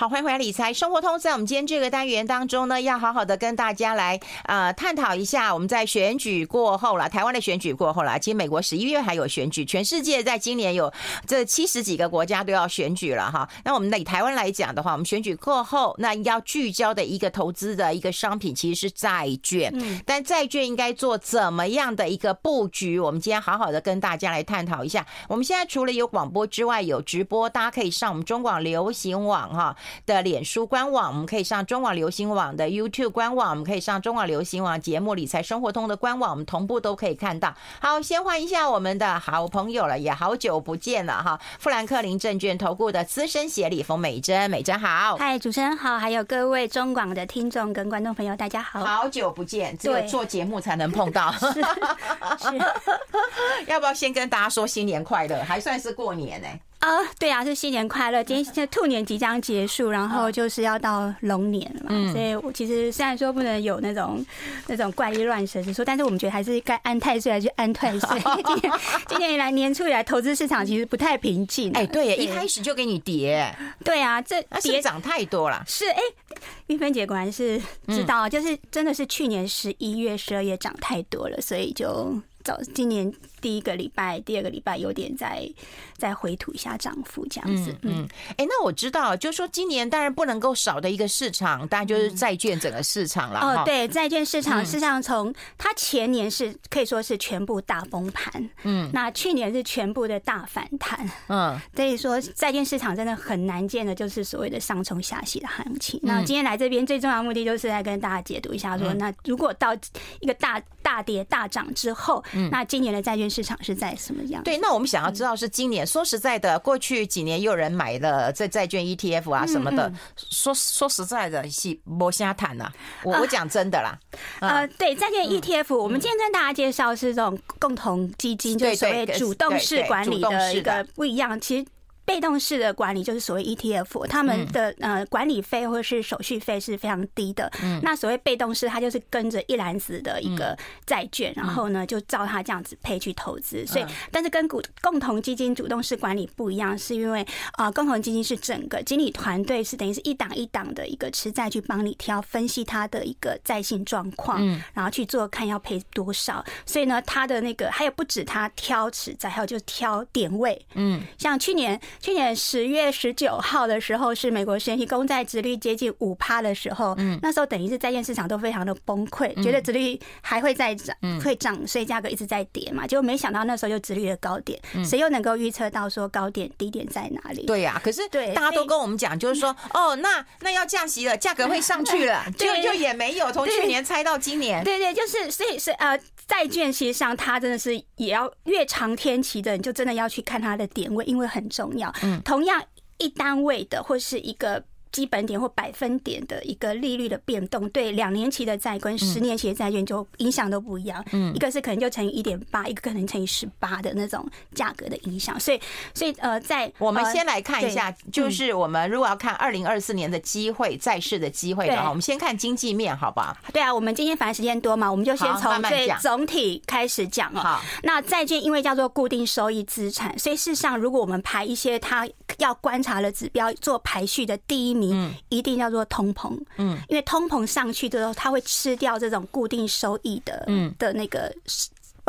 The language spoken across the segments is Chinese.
好，欢迎回来理财生活通。在我们今天这个单元当中呢，要好好的跟大家来呃探讨一下，我们在选举过后了，台湾的选举过后了，其实美国十一月还有选举，全世界在今年有这七十几个国家都要选举了哈。那我们以台湾来讲的话，我们选举过后，那要聚焦的一个投资的一个商品其实是债券，嗯，但债券应该做怎么样的一个布局？我们今天好好的跟大家来探讨一下。我们现在除了有广播之外，有直播，大家可以上我们中广流行网哈。的脸书官网，我们可以上中广流行网的 YouTube 官网，我们可以上中广流行网节目理财生活通的官网，我们同步都可以看到。好，先欢迎一下我们的好朋友了，也好久不见了哈！富兰克林证券投顾的资深协理冯美珍，美珍好，嗨，主持人好，还有各位中广的听众跟观众朋友，大家好，好久不见，只有做节目才能碰到，是，是 要不要先跟大家说新年快乐？还算是过年呢、欸。啊，对啊，是新年快乐！今天现在兔年即将结束，然后就是要到龙年了嘛，所以我其实虽然说不能有那种那种怪力乱神之说，但是我们觉得还是该安太岁还是安太岁。今年今年以来年初以来，投资市场其实不太平静。哎，对，一开始就给你跌。对啊，这跌涨太多了。是哎，玉芬姐果然是知道，就是真的是去年十一月、十二月涨太多了，所以就早今年。第一个礼拜，第二个礼拜有点在在回吐一下涨幅这样子。嗯，哎、嗯欸，那我知道，就是说今年当然不能够少的一个市场，当然就是债券整个市场了。哦，对，债券市场实际上从它前年是可以说是全部大崩盘，嗯，那去年是全部的大反弹，嗯，所以说债券市场真的很难见的，就是所谓的上冲下洗的行情。那今天来这边最重要的目的就是来跟大家解读一下，说那如果到一个大大跌大涨之后，那今年的债券。市场是在什么样？对，那我们想要知道是今年。说实在的，过去几年也有人买了这债券 ETF 啊什么的。说说实在的，是摸瞎谈呐。我我讲真的啦。呃，对，债券 ETF，我们今天跟大家介绍是这种共同基金，就是所谓主动式管理的一个不一样。其实。被动式的管理就是所谓 ETF，他们的呃管理费或者是手续费是非常低的。嗯，那所谓被动式，它就是跟着一篮子的一个债券，然后呢就照它这样子配去投资。所以，但是跟股共同基金主动式管理不一样，是因为啊，共同基金是整个经理团队是等于是一档一档的一个持债去帮你挑分析它的一个债性状况，然后去做看要赔多少。所以呢，它的那个还有不止它挑持债，还有就是挑点位。嗯，像去年。去年十月十九号的时候，是美国十年期公债殖利率接近五趴的时候，嗯，那时候等于是债券市场都非常的崩溃，觉得殖利率还会再涨，会涨，所以价格一直在跌嘛，结果没想到那时候就殖利率的高点，谁又能够预测到说高点低点在哪里？对呀，可是对大家都跟我们讲，就是说 哦，那那要降息了，价格会上去了，就就也没有，从去年猜到今年，对对，就是所以是呃，债券其实上它真的是也要越长天期的，你就真的要去看它的点位，因为很重要。嗯，同样一单位的或是一个。基本点或百分点的一个利率的变动，对两年期的债跟十年期的债券就影响都不一样。嗯，一个是可能就乘以一点八，一个可能乘以十八的那种价格的影响。所以，所以呃，在我们先来看一下，就是我们如果要看二零二四年的机会，债市的机会的话，我们先看经济面，好不好？对啊，我们今天反正时间多嘛，我们就先从最总体开始讲哦。好，那债券因为叫做固定收益资产，所以事实上，如果我们排一些它要观察的指标做排序的第一。嗯，一定要做通膨，嗯，因为通膨上去之后，它会吃掉这种固定收益的，嗯，的那个。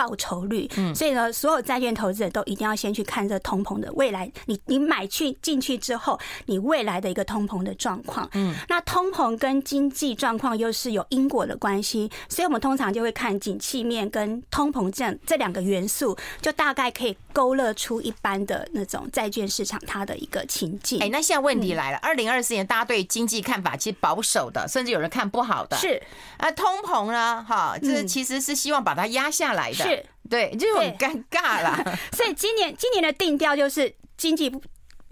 报酬率，嗯，所以呢，所有债券投资者都一定要先去看这通膨的未来。你你买去进去之后，你未来的一个通膨的状况，嗯，那通膨跟经济状况又是有因果的关系，所以我们通常就会看景气面跟通膨这这两个元素，就大概可以勾勒出一般的那种债券市场它的一个情境。哎，那现在问题来了，二零二四年大家对经济看法其实保守的，甚至有人看不好的，是。啊，通膨呢，哈，这其实是希望把它压下来的。是，对，就很尴尬啦。所以今年今年的定调就是经济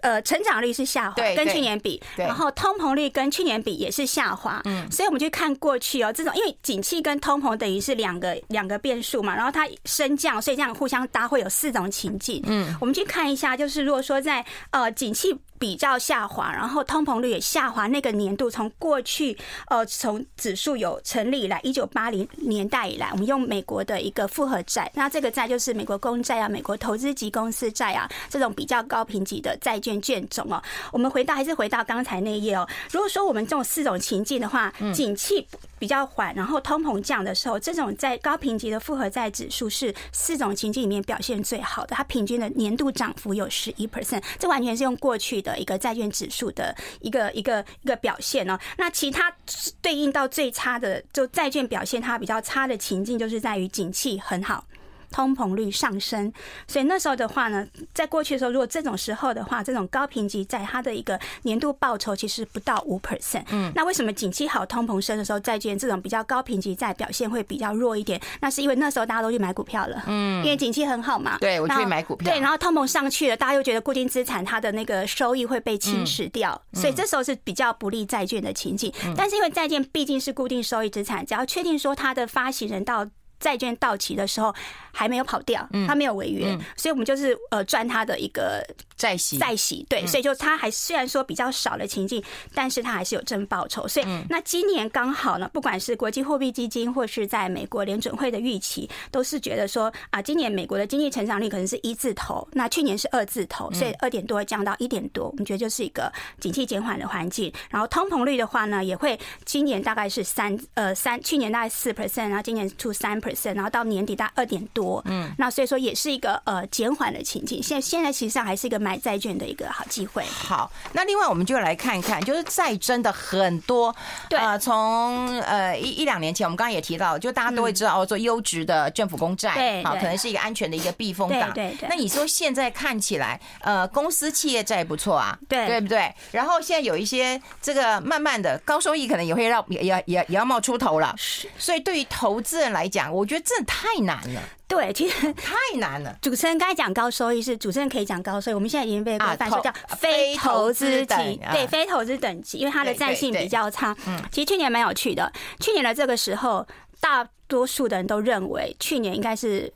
呃成长率是下滑，跟去年比，然后通膨率跟去年比也是下滑。嗯，所以我们去看过去哦，这种因为景气跟通膨等于是两个两个变数嘛，然后它升降，所以这样互相搭会有四种情境。嗯，我们去看一下，就是如果说在呃景气。比较下滑，然后通膨率也下滑。那个年度从过去呃，从指数有成立以来，一九八零年代以来，我们用美国的一个复合债，那这个债就是美国公债啊、美国投资级公司债啊这种比较高评级的债券券种哦。我们回到还是回到刚才那一页哦。如果说我们这种四种情境的话，景气比较缓，然后通膨降的时候，这种在高评级的复合债指数是四种情境里面表现最好的，它平均的年度涨幅有十一 percent，这完全是用过去的一个债券指数的一个一个一个表现哦。那其他对应到最差的，就债券表现它比较差的情境，就是在于景气很好。通膨率上升，所以那时候的话呢，在过去的时候，如果这种时候的话，这种高评级债它的一个年度报酬其实不到五 percent。嗯，那为什么景气好、通膨升的时候，债券这种比较高评级债表现会比较弱一点？那是因为那时候大家都去买股票了，嗯，因为景气很好嘛。对，我去买股票。对，然后通膨上去了，大家又觉得固定资产它的那个收益会被侵蚀掉，所以这时候是比较不利债券的情景。但是因为债券毕竟是固定收益资产，只要确定说它的发行人到债券到期的时候还没有跑掉，它没有违约，所以我们就是呃赚它的一个债息，债息对，所以就它还虽然说比较少的情境，但是它还是有正报酬。所以那今年刚好呢，不管是国际货币基金或是在美国联准会的预期，都是觉得说啊，今年美国的经济成长率可能是一字头，那去年是二字头，所以二点多降到一点多，我们觉得就是一个景气减缓的环境。然后通膨率的话呢，也会今年大概是三呃三，去年大概四 percent，然后今年出三 percent。然后到年底大概二点多，嗯，那所以说也是一个呃减缓的情景。现现在其实上还是一个买债券的一个好机会。好，那另外我们就来看看，就是债真的很多，对，呃，从呃一一两年前，我们刚刚也提到，就大家都会知道哦，做优质的政府公债，对，好，可能是一个安全的一个避风港。对对。那你说现在看起来，呃，公司企业债不错啊，对对不对？然后现在有一些这个慢慢的高收益，可能也会让也也也也要冒出头了。是。所以对于投资人来讲，我觉得这太难了。对，其实太难了。主持人刚才讲高收益是主持人可以讲高收益，我们现在已经被规范说叫非投资级，对，非投资等级，因为它的债性比较差。嗯，其实去年蛮有趣的，去年的这个时候，大多数的人都认为去年应该是。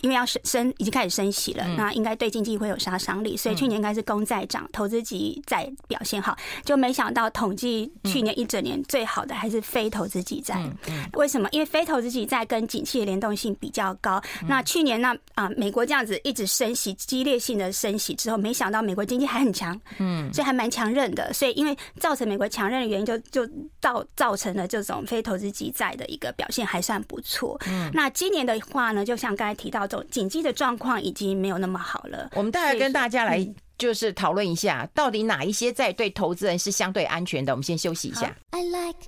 因为要升升已经开始升息了，那应该对经济会有杀伤力，所以去年应该是公债涨，投资级债表现好，就没想到统计去年一整年最好的还是非投资级债。为什么？因为非投资级债跟景气的联动性比较高。那去年那啊，美国这样子一直升息，激烈性的升息之后，没想到美国经济还很强，嗯，所以还蛮强韧的。所以因为造成美国强韧的原因，就就造造成了这种非投资级债的一个表现还算不错。嗯，那今年的话呢，就像刚才提到。这种经济的状况已经没有那么好了。我们大概跟大家来就是讨论一下，到底哪一些在对投资人是相对安全的。我们先休息一下。I like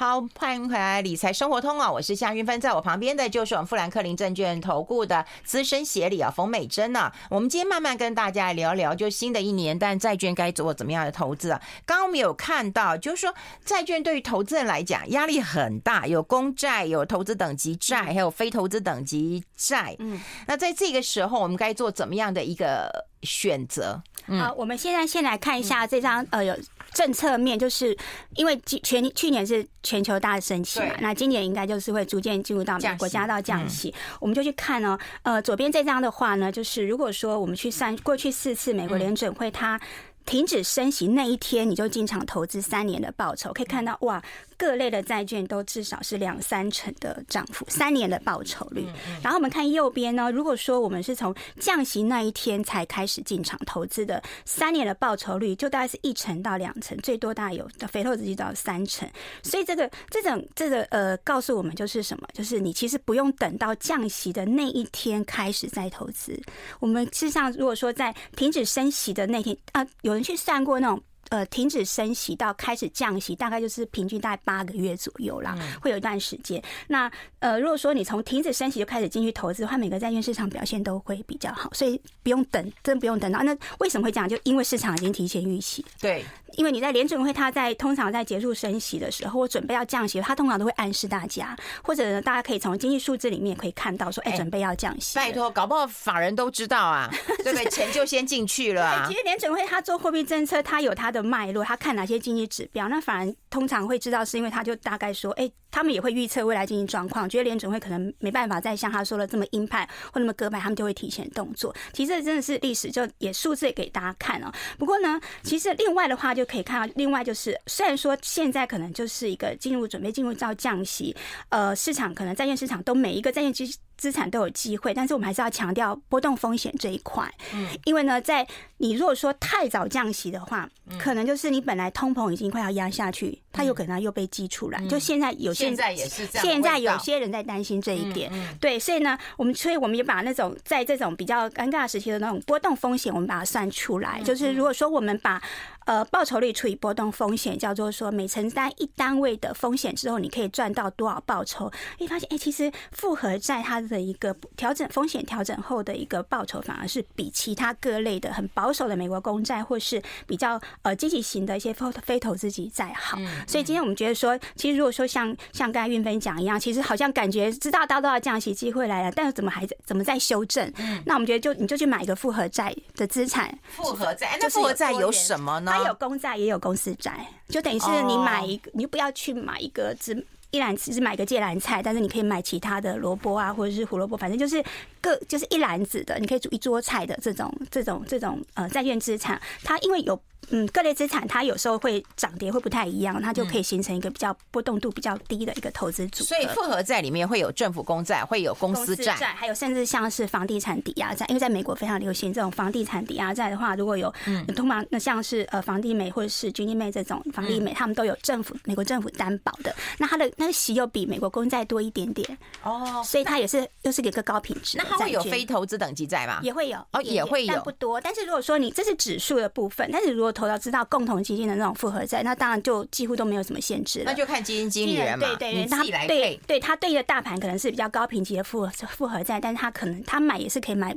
好，欢迎回来理财生活通啊！我是夏云芬，在我旁边的就是我们富兰克林证券投顾的资深协理啊，冯美珍呢。我们今天慢慢跟大家聊聊，就新的一年，但债券该做怎么样的投资啊？刚刚我们有看到，就是说债券对于投资人来讲压力很大，有公债、有投资等级债，还有非投资等级债。嗯，那在这个时候，我们该做怎么样的一个选择？好，我们现在先来看一下这张呃有。政策面就是因为全去年是全球大升息嘛，那今年应该就是会逐渐进入到美国加到降息，我们就去看呢，呃，左边这张的话呢，就是如果说我们去算过去四次美国联准会它停止升息那一天，你就进场投资三年的报酬，可以看到哇。各类的债券都至少是两三成的涨幅，三年的报酬率。然后我们看右边呢，如果说我们是从降息那一天才开始进场投资的，三年的报酬率就大概是一成到两成，最多大概有非投资级到三成。所以这个这种这个呃，告诉我们就是什么？就是你其实不用等到降息的那一天开始再投资。我们事实上如果说在停止升息的那天啊，有人去算过那种。呃，停止升息到开始降息，大概就是平均大概八个月左右啦，会有一段时间。那呃，如果说你从停止升息就开始进去投资的话，每个债券市场表现都会比较好，所以不用等，真不用等到。那为什么会这样？就因为市场已经提前预期。对。因为你在联准会，他在通常在结束升息的时候，或准备要降息，他通常都会暗示大家，或者呢，大家可以从经济数字里面可以看到说，哎，准备要降息。拜托，搞不好法人都知道啊，对不对？钱就先进去了啊。其实联准会他做货币政策，他有他的。的脉络，他看哪些经济指标，那反而通常会知道，是因为他就大概说，哎、欸，他们也会预测未来经济状况，觉得联准会可能没办法再像他说的这么鹰派或那么鸽派，他们就会提前动作。其实这真的是历史，就也数字也给大家看哦。不过呢，其实另外的话就可以看到，另外就是虽然说现在可能就是一个进入准备进入到降息，呃，市场可能债券市场都每一个债券基资产都有机会，但是我们还是要强调波动风险这一块。嗯，因为呢，在你如果说太早降息的话，可能就是你本来通膨已经快要压下去，它有可能又被激出来。就现在有些现在也是这样，现在有些人在担心这一点。对，所以呢，我们所以我们也把那种在这种比较尴尬时期的那种波动风险，我们把它算出来。就是如果说我们把呃报酬率除以波动风险，叫做说每承担一单位的风险之后，你可以赚到多少报酬？你发现哎，其实复合债它的一个调整风险调整后的一个报酬，反而是比其他各类的很保守的美国公债，或是比较呃积极型的一些非非投资级债好。所以今天我们觉得说，其实如果说像像刚才运芬讲一样，其实好像感觉知道到都要降息机会来了，但是怎么还在怎么在修正？那我们觉得就你就去买一个复合债的资产。复合债，那复合债有什么呢？它有公债也有公司债，就等于是你买一个，你就不要去买一个只。一篮子是买个芥蓝菜，但是你可以买其他的萝卜啊，或者是胡萝卜，反正就是各就是一篮子的，你可以煮一桌菜的这种这种这种呃债券资产，它因为有。嗯，各类资产它有时候会涨跌会不太一样，它就可以形成一个比较波动度比较低的一个投资组合。所以复合债里面会有政府公债，会有公司债，还有甚至像是房地产抵押债。因为在美国非常流行这种房地产抵押债的话，如果有嗯，通常那像是呃房地美或者是 Ginnie Mae 这种房地美，他们都有政府美国政府担保的。那它的那个息又比美国公债多一点点哦，所以它也是又是一个高品质。那它会有非投资等级债吗？也会有哦，也会有，但不多。但是如果说你这是指数的部分，但是如果投到知道共同基金的那种复合债，那当然就几乎都没有什么限制了。那就看基金经理人嘛，对对对，他对对他对的大盘可能是比较高评级的复合复合债，但是他可能他买也是可以买。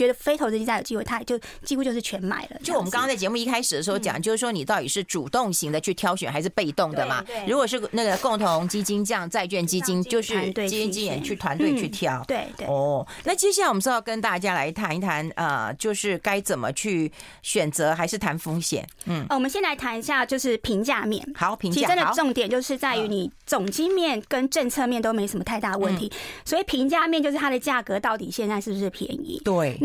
觉得非投资债有机会，他也就几乎就是全买了。就我们刚刚在节目一开始的时候讲，就是说你到底是主动型的去挑选，还是被动的嘛？如果是那个共同基金这样债券基金，就是基金经理去团队去挑。对对。哦，那接下来我们是要跟大家来谈一谈，呃，就是该怎么去选择，还是谈风险？嗯，我们先来谈一下，就是评价面。好，评价。其实真的重点就是在于你总经面跟政策面都没什么太大问题，所以评价面就是它的价格到底现在是不是便宜？对。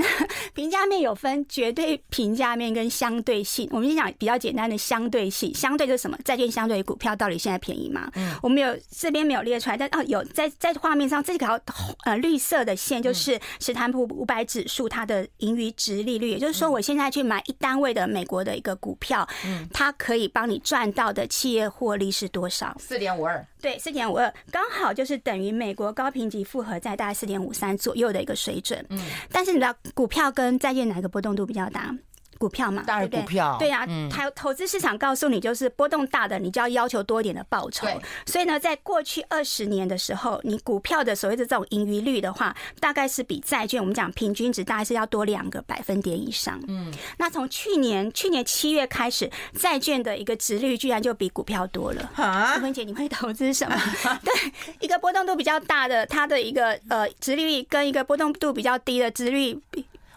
评价面有分绝对评价面跟相对性。我们先讲比较简单的相对性，相对就是什么？债券相对于股票到底现在便宜吗？嗯，我们有这边没有列出来，但哦有在在画面上这条呃绿色的线就是史坦普五百指数它的盈余值利率，也就是说我现在去买一单位的美国的一个股票，嗯，它可以帮你赚到的企业获利是多少？四点五二。对，四点五二，刚好就是等于美国高评级复合在大概四点五三左右的一个水准。嗯，但是你知道股票跟债券哪个波动度比较大？股票嘛，当然股票，对呀，还有投资市场告诉你，就是波动大的，你就要要求多一点的报酬。所以呢，在过去二十年的时候，你股票的所谓的这种盈余率的话，大概是比债券我们讲平均值大概是要多两个百分点以上。嗯，那从去年去年七月开始，债券的一个值率居然就比股票多了。啊，韵芬姐，你会投资什么？对，一个波动度比较大的，它的一个呃殖利率跟一个波动度比较低的值率。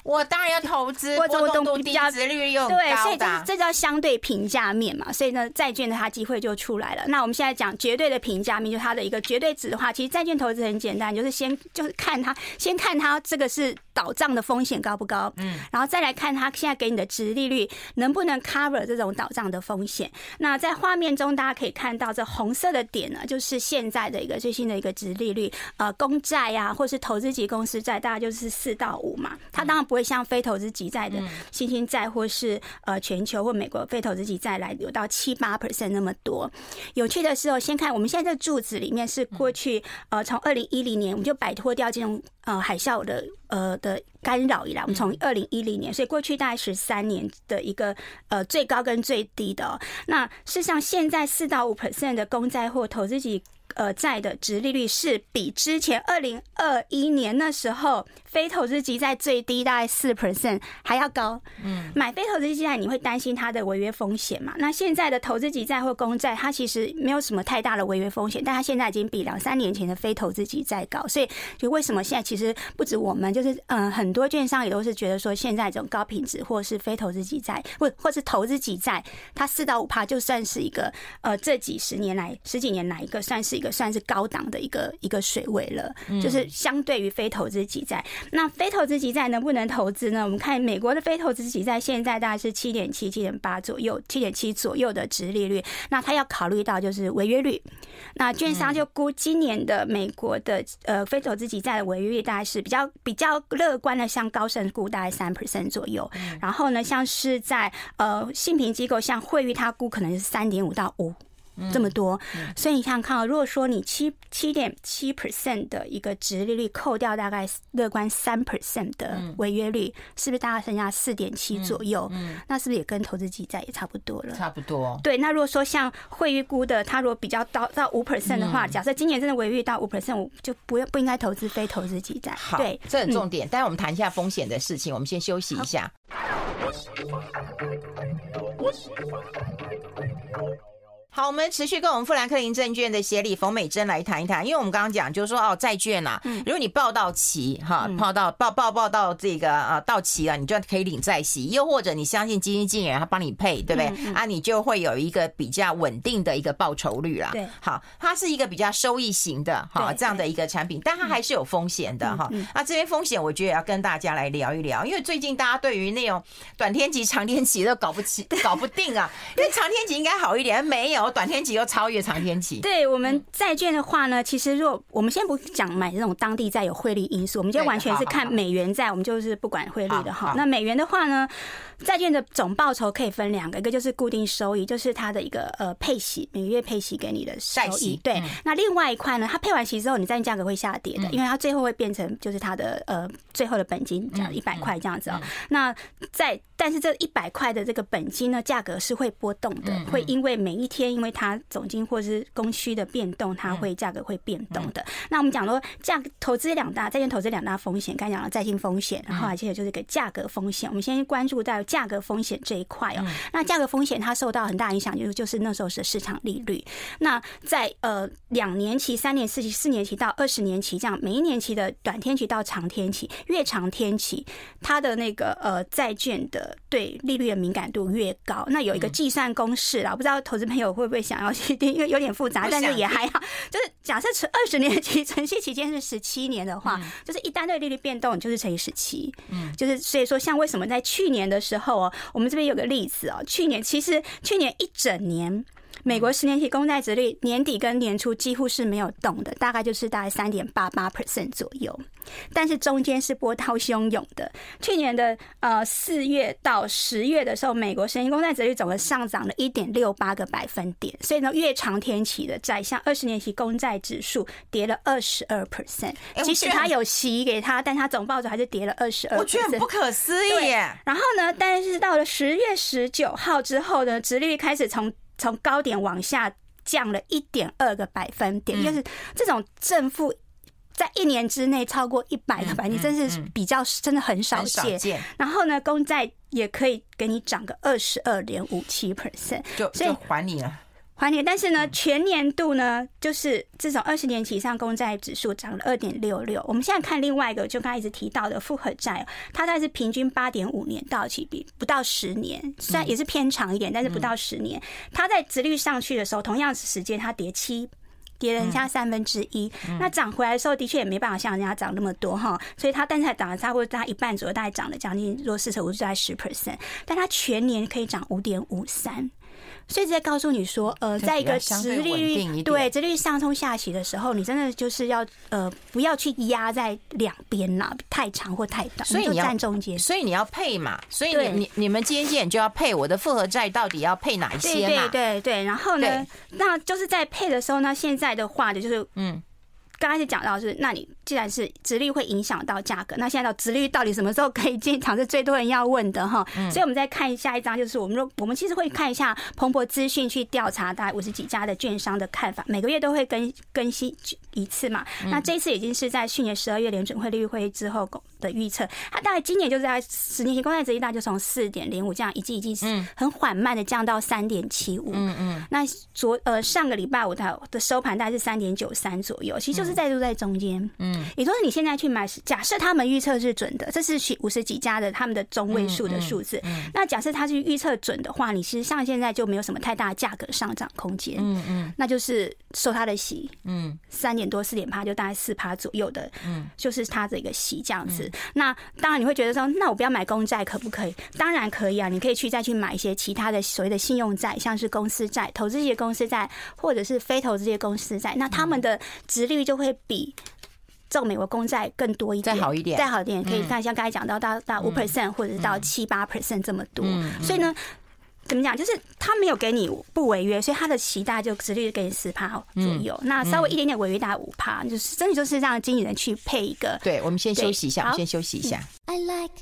我当然要投资，波动度低，殖利率又高，对，所以这这叫相对评价面嘛。所以呢，债券的它机会就出来了。那我们现在讲绝对的评价面，就它的一个绝对值的话，其实债券投资很简单，就是先就是看它，先看它这个是倒账的风险高不高，嗯，然后再来看它现在给你的值利率能不能 cover 这种倒账的风险。那在画面中大家可以看到，这红色的点呢，就是现在的一个最新的一个值利率，呃，公债啊，或是投资级公司债，大概就是四到五嘛。它当然不会。像非投资级债的新兴债，或是呃全球或美国非投资级债来有到七八 percent 那么多。有趣的是哦，先看我们现在这柱子里面是过去呃从二零一零年我们就摆脱掉这种呃海啸的呃的干扰以来，我们从二零一零年，所以过去大概十三年的一个呃最高跟最低的。那事实上现在四到五 percent 的公债或投资级。呃债的值利率是比之前二零二一年那时候非投资级债最低大概四 percent 还要高。嗯，买非投资级债你会担心它的违约风险嘛？那现在的投资级债或公债，它其实没有什么太大的违约风险，但它现在已经比两三年前的非投资级债高。所以，就为什么现在其实不止我们，就是嗯，很多券商也都是觉得说，现在这种高品质或是非投资级债，或或是投资级债，它四到五趴就算是一个呃这几十年来十几年来一个算是一个算是高档的一个一个水位了，就是相对于非投资级债。那非投资级债能不能投资呢？我们看美国的非投资级债现在大概是七点七、七点八左右，七点七左右的殖利率。那它要考虑到就是违约率。那券商就估今年的美国的呃非投资级债的违约率大概是比较比较乐观的，像高盛估大概三 percent 左右。然后呢，像是在呃信评机构像惠誉，它估可能是三点五到五。这么多，所以你想想看啊，如果说你七七点七 percent 的一个殖利率扣掉大概乐观三 percent 的违约率，是不是大概剩下四点七左右？嗯那是不是也跟投资级债也差不多了？差不多。对，那如果说像惠誉估的，它如果比较到到五 percent 的话，假设今年真的违约到五 percent，我就不不应该投资非投资级债。好，对，这很重点。待会我们谈一下风险的事情，我们先休息一下。好，我们持续跟我们富兰克林证券的协理冯美珍来谈一谈，因为我们刚刚讲就是说哦，债券呐，如果你报到期哈，报到报报报到这个啊到期了，你就可以领债息，又或者你相信基金经理人他帮你配，对不对？啊，你就会有一个比较稳定的一个报酬率啦。对，好，它是一个比较收益型的哈这样的一个产品，但它还是有风险的哈。那这边风险我觉得要跟大家来聊一聊，因为最近大家对于那种短天期、长天期都搞不起、搞不定啊，因为长天期应该好一点，没有。短天期又超越长天期。对我们债券的话呢，其实如果我们先不讲买这种当地债有汇率因素，我们就完全是看美元债，我们就是不管汇率的哈。那美元的话呢，债券的总报酬可以分两个，一个就是固定收益，就是它的一个呃配息，每个月配息给你的收益。对，那另外一块呢，它配完息之后，你债券价格会下跌的，因为它最后会变成就是它的呃最后的本金，这样一百块这样子哦。那在但是这一百块的这个本金呢，价格是会波动的，会因为每一天因为它总金或是供需的变动，它会价格会变动的。那我们讲说价投资两大债券投资两大风险，刚才讲了债金风险，然后还接着就是个价格风险。我们先关注到价格风险这一块哦。那价格风险它受到很大影响，就是就是那时候是市场利率。那在呃两年期、三年期、四年期到二十年期这样，每一年期的短天期到长天期，越长天期，它的那个呃债券的对利率的敏感度越高。那有一个计算公式啦，不知道投资朋友会不会想要去听？因为有点复杂，但是也还好。就是假设存二十年期存息期间是十七年的话，就是一旦对利率变动，就是乘以十七。嗯，就是所以说，像为什么在去年的时候哦，我们这边有个例子哦，去年其实去年一整年。美国十年期公债殖率年底跟年初几乎是没有动的，大概就是大概三点八八 percent 左右，但是中间是波涛汹涌的。去年的呃四月到十月的时候，美国十年公债殖率总共上涨了一点六八个百分点，所以呢，越长天期的债，像二十年期公债指数跌了二十二 percent，即使它有息给它，但它总报酬还是跌了二十二我觉得很不可思议。然后呢，但是到了十月十九号之后呢，殖率开始从从高点往下降了一点二个百分点，就是这种正负在一年之内超过一百个百分点，真是比较真的很少见。然后呢，公债也可以给你涨个二十二点五七 percent，就就还你了。还你，但是呢，全年度呢，就是这种二十年期以上公债指数涨了二点六六。我们现在看另外一个，就刚才一直提到的复合债，它大概是平均八点五年到期，比不到十年，虽然也是偏长一点，但是不到十年。它在殖率上去的时候，同样是时间，它跌七，跌了人家三分之一。那涨回来的时候，的确也没办法像人家涨那么多哈，所以它但是涨了差不多大概一半左右，大概涨了将近若四十五，就在十 percent，但它全年可以涨五点五三。所以在告诉你说，呃，在一个直利率对直利率上冲下洗的时候，你真的就是要呃不要去压在两边啦，太长或太短，所以你要站中间。所以你要配嘛，所以你你你们基金经理就要配我的复合债到底要配哪一些嘛？对对对对。然后呢，那就是在配的时候呢，现在的话的就是嗯。刚开始讲到是，那你既然是殖利率会影响到价格，那现在到殖利率到底什么时候可以进场？是最多人要问的哈。所以我们再看下一张，就是我们说我们其实会看一下彭博资讯去调查大概五十几家的券商的看法，每个月都会更更新一次嘛。那这一次已经是在去年十二月联准会利率会议之后的预测，它大概今年就是在十年期公债殖利率就从四点零五这样一季一季很缓慢的降到三点七五。嗯嗯。那昨呃上个礼拜五的的收盘大概是三点九三左右，其实就是在都在中间。嗯。也就是你现在去买，假设他们预测是准的，这是五十几家的他们的中位数的数字。嗯那假设他是预测准的话，你其实像现在就没有什么太大价格上涨空间。嗯嗯。那就是收他的息。嗯。三点多四点趴，就大概四趴左右的。嗯。就是他的一个息这样子。那当然你会觉得说，那我不要买公债可不可以？当然可以啊，你可以去再去买一些其他的所谓的信用债，像是公司债、投资些公司债，或者是非投资些公司债。那他们的殖利率就会比这种美国公债更多一点，再好一点，再好一点。可以看像刚才讲到到到五 percent 或者是到七八 percent 这么多。所以呢。怎么讲？就是他没有给你不违约，所以他的期待就殖利率给你十趴左右。嗯、那稍微一点点违约大概五趴，就是真的就是让经纪人去配一个。对，我们先休息一下，我们先休息一下。I like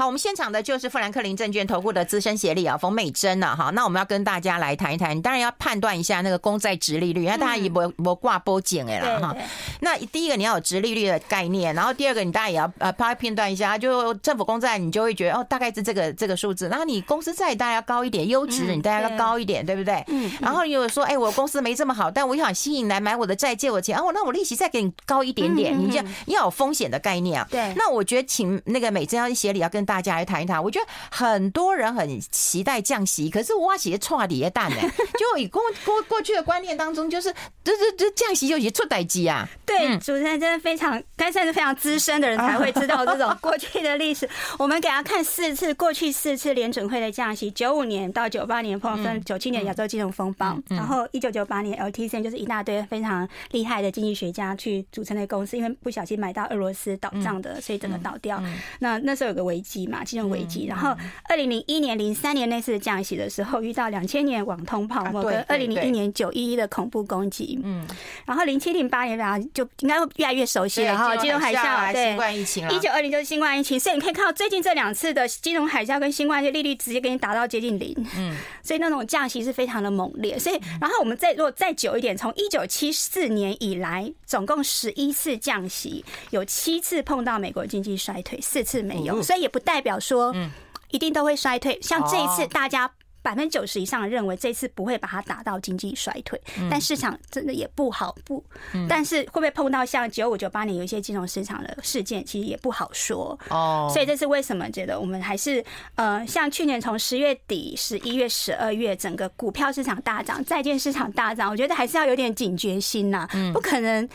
好，我们现场的就是富兰克林证券投顾的资深协理啊，冯美珍啊哈。那我们要跟大家来谈一谈，当然要判断一下那个公债殖利率，那大家也不不挂波景哎了哈。那第一个你要有殖利率的概念，然后第二个你大家也要呃，拍片段一下，就政府公债你就会觉得哦，大概是这个这个数字。然后你公司债大家要高一点，优质你大家要高一点，对不对？嗯。然后你有说，哎，我公司没这么好，但我想吸引来买我的债，借我钱，哦，那我利息再给你高一点点，你这样要有风险的概念啊。对。那我觉得请那个美珍要协理要跟大家来谈一谈，我觉得很多人很期待降息，可是我写错底下蛋呢，就以过过过去的观念当中，就是这这这降息就已经出代机啊。对，主持人真的非常，该算是非常资深的人才会知道这种过去的历史。我们给他看四次过去四次联准会的降息：九五年到九八年碰分，九七年亚洲金融风暴，然后一九九八年 LTCM 就是一大堆非常厉害的经济学家去组成的公司，因为不小心买到俄罗斯倒账的，所以整个倒掉。那那时候有个危机嘛。金融危机，然后二零零一年、零三年那次降息的时候，遇到两千年网通泡沫跟二零零一年九一一的恐怖攻击，嗯，然后零七零八年然后就应该会越来越熟悉了哈，金融海啸，对，新冠疫情，一九二零就是新冠疫情，所以你可以看到最近这两次的金融海啸跟新冠，就利率直接给你打到接近零，嗯，所以那种降息是非常的猛烈，所以然后我们再如果再久一点，从一九七四年以来，总共十一次降息，有七次碰到美国经济衰退，四次没有，所以也不代表说。嗯，一定都会衰退。像这一次，大家百分之九十以上认为这次不会把它打到经济衰退，但市场真的也不好不。但是会不会碰到像九五九八年有一些金融市场的事件，其实也不好说。哦，所以这是为什么觉得我们还是呃，像去年从十月底、十一月、十二月，整个股票市场大涨，债券市场大涨，我觉得还是要有点警觉心呐，不可能。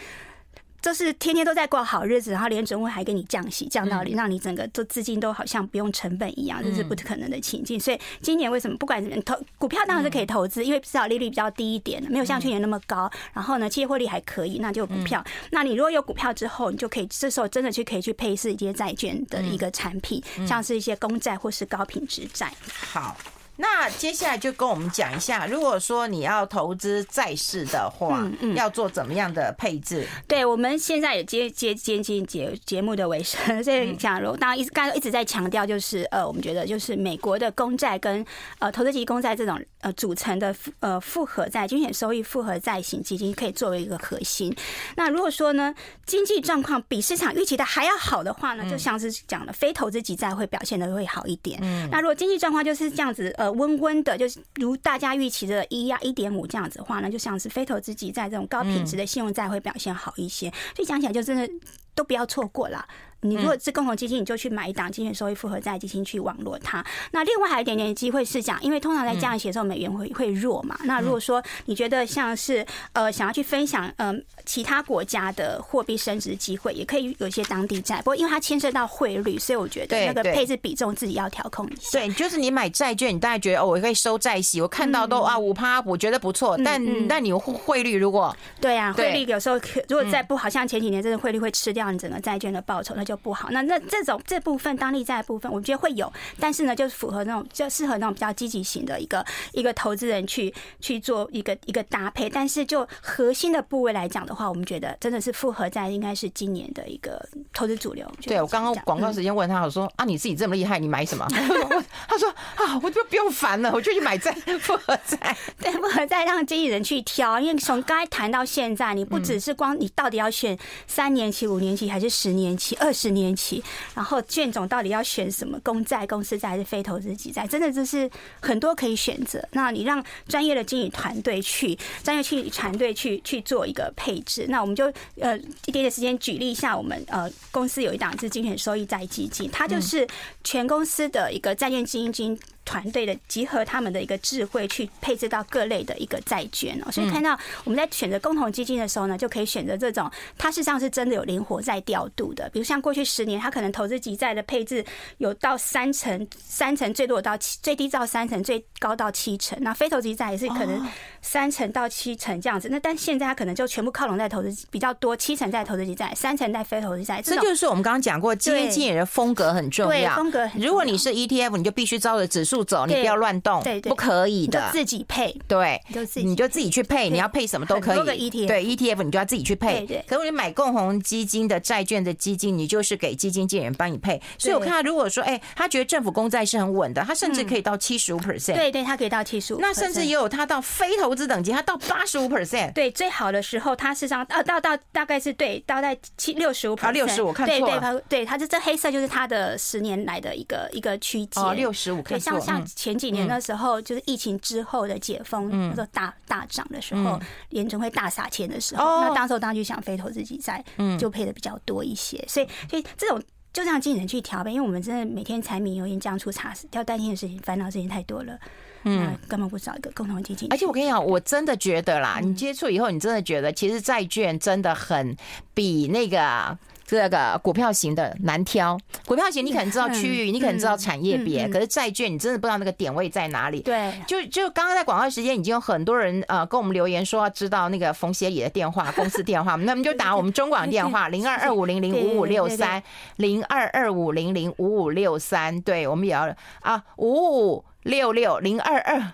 就是天天都在过好日子，然后联准会还给你降息，降到让你整个做资金都好像不用成本一样，这是不可能的情境。所以今年为什么不管怎么投股票当然是可以投资，因为至少利率比较低一点，没有像去年那么高。然后呢，企业获利还可以，那就有股票。那你如果有股票之后，你就可以这时候真的去可以去配置一些债券的一个产品，像是一些公债或是高品质债。好。那接下来就跟我们讲一下，如果说你要投资债市的话，嗯嗯，要做怎么样的配置？对，我们现在也接接接近节节目的尾声，所以讲，当然一直刚刚一直在强调，就是呃，我们觉得就是美国的公债跟呃投资级公债这种呃组成的呃复合债、均险收益复合债型基金可以作为一个核心。那如果说呢，经济状况比市场预期的还要好的话呢，就像是讲的非投资级债会表现的会好一点。嗯，那如果经济状况就是这样子，呃。温温的，就是如大家预期的一呀一点五这样子的话呢，就像是非投资级在这种高品质的信用债会表现好一些，所以讲起来就真的都不要错过了。你如果是共同基金，你就去买一档精选收益复合债基金去网络它。那另外还有一点点机会是讲，因为通常在降息的时候美元会会弱嘛。那如果说你觉得像是呃想要去分享呃其他国家的货币升值机会，也可以有一些当地债。不过因为它牵涉到汇率，所以我觉得那个配置比重自己要调控一下。对，就是你买债券，你大概觉得哦，我可以收债息，我看到都啊五趴，我觉得不错。但但你汇率如果对啊，汇率有时候如果再不好，像前几年真的汇率会吃掉你整个债券的报酬，那就不好。那那这种这部分当利债的部分，我觉得会有，但是呢，就是符合那种就适合那种比较积极型的一个一个投资人去去做一个一个搭配。但是就核心的部位来讲的话，我们觉得真的是复合债应该是今年的一个投资主流。对，我刚刚广告时间问他，我说啊，你自己这么厉害，你买什么？他说啊，我就不用烦了，我就去买债 复合债。对，复合债让经纪人去挑，因为从刚才谈到现在，你不只是光你到底要选三年期、五年期还是十年期、二十年期，然后卷总到底要选什么公债、公司债还是非投资级债，真的就是很多可以选择。那你让专业的经理团队去，专业经理团队去去做一个配置。那我们就呃一点点时间举例一下，我们呃公司有一档是精选收益债基金，它就是全公司的一个债券基金。团队的集合，他们的一个智慧去配置到各类的一个债券哦，所以看到我们在选择共同基金的时候呢，就可以选择这种，它事实上是真的有灵活在调度的。比如像过去十年，它可能投资级债的配置有到三成，三成最多到七，最低到三成，最高到七成。那非投资级债也是可能三成到七成这样子。那但现在它可能就全部靠拢在投资比较多，七成在投资级债，三成在非投资级债。这就是我们刚刚讲过，基金经理的风格很重要。风格很重要。如果你是 ETF，你就必须照着指数。走，你不要乱动，对，不可以的，自己配，对，你就自己去配，你要配什么都可以。对 ETF，你就要自己去配。可是你买共同基金的债券的基金，你就是给基金经理人帮你配。所以我看他如果说，哎，他觉得政府公债是很稳的，他甚至可以到七十五 percent。对对，他可以到七十五。那甚至也有他到非投资等级，他到八十五 percent。对，最好的时候，他是上呃到到大概是对，到在七六十五 percent。六十五，看错了。对对，对，他这这黑色就是他的十年来的一个一个区间。哦，六十五，看错。像前几年的时候，就是疫情之后的解封，那时候大大涨的时候，联准会大撒钱的时候，那当时候当然就想非投资级债，就配的比较多一些。所以，所以这种就让经纪人去调呗，因为我们真的每天柴米油盐酱醋茶，要担心的事情、烦恼事情太多了。嗯，根本不找一个共同基金？而且我跟你讲，我真的觉得啦，你接触以后，你真的觉得，其实债券真的很比那个。这个股票型的难挑，股票型你可能知道区域，你可能知道产业别，可是债券你真的不知道那个点位在哪里。对，就就刚刚在广告时间已经有很多人呃跟我们留言说要知道那个冯协理的电话、公司电话，那我们就打我们中广电话 零二二五零零五五六三零二二五零零五五六三，对，我们也要啊五五六六零二二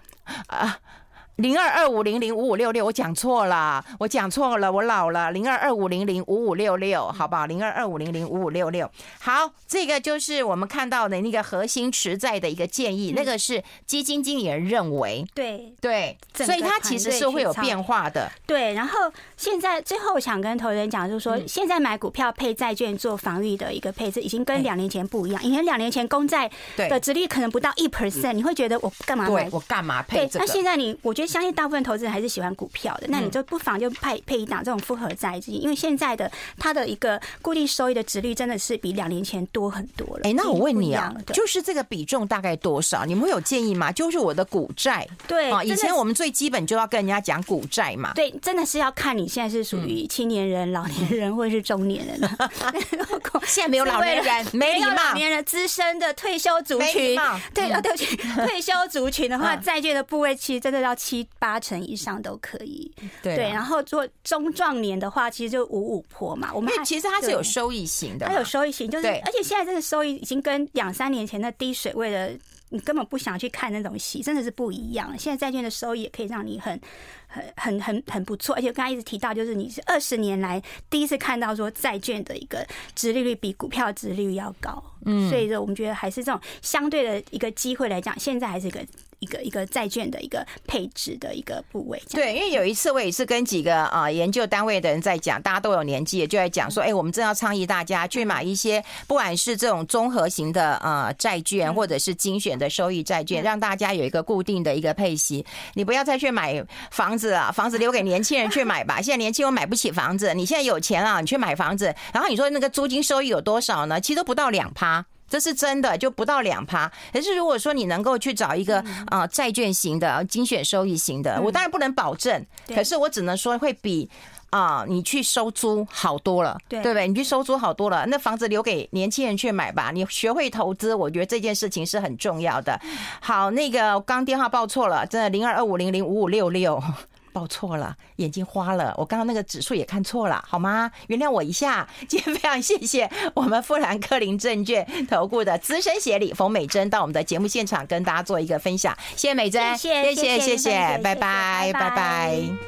啊。零二二五零零五五六六，我讲错了，我讲错了，我老了。零二二五零零五五六六，好不好？零二二五零零五五六六，好，这个就是我们看到的那个核心持债的一个建议，那个是基金经理人认为，对对，所以它其实是会有变化的。对，然后现在最后想跟投资人讲，就是说现在买股票配债券做防御的一个配置，已经跟两年前不一样。以前两年前公债的殖利率可能不到一 percent，你会觉得我干嘛买？我干嘛配？那现在你，我觉得。相信大部分投资人还是喜欢股票的，那你就不妨就配配一档这种复合债基金，因为现在的它的一个固定收益的值率真的是比两年前多很多了。哎，那我问你啊，就是这个比重大概多少？你们会有建议吗？就是我的股债，对啊，以前我们最基本就要跟人家讲股债嘛。对，真的是要看你现在是属于青年人、老年人或者是中年人。现在没有老年人，没礼貌。老年人资深的退休族群，对啊，对不起，退休族群的话，债券的部位其实真的要七八成以上都可以，对，然后做中壮年的话，其实就五五坡嘛。我们其实它是有收益型的，它有收益型，就是而且现在这个收益已经跟两三年前的低水位的，你根本不想去看那种戏，真的是不一样。现在债券的收益也可以让你很很很很很不错，而且刚才一直提到，就是你是二十年来第一次看到说债券的一个殖利率比股票殖利率要高，嗯，所以说我们觉得还是这种相对的一个机会来讲，现在还是一个。一个一个债券的一个配置的一个部位，对，因为有一次我也是跟几个啊研究单位的人在讲，大家都有年纪，就在讲说，哎，我们正要倡议大家去买一些，不管是这种综合型的呃债券，或者是精选的收益债券，让大家有一个固定的一个配息。你不要再去买房子了，房子留给年轻人去买吧。现在年轻人买不起房子，你现在有钱了，你去买房子，然后你说那个租金收益有多少呢？其实都不到两趴。这是真的，就不到两趴。可是如果说你能够去找一个啊债券型的精选收益型的，我当然不能保证，可是我只能说会比啊你去收租好多了，对不对？你去收租好多了，那房子留给年轻人去买吧。你学会投资，我觉得这件事情是很重要的。好，那个刚电话报错了，真的零二二五零零五五六六。报错了，眼睛花了，我刚刚那个指数也看错了，好吗？原谅我一下。今天非常谢谢我们富兰克林证券投顾的资深协理冯美珍到我们的节目现场跟大家做一个分享，谢谢美珍，谢谢谢谢谢谢，拜拜拜拜。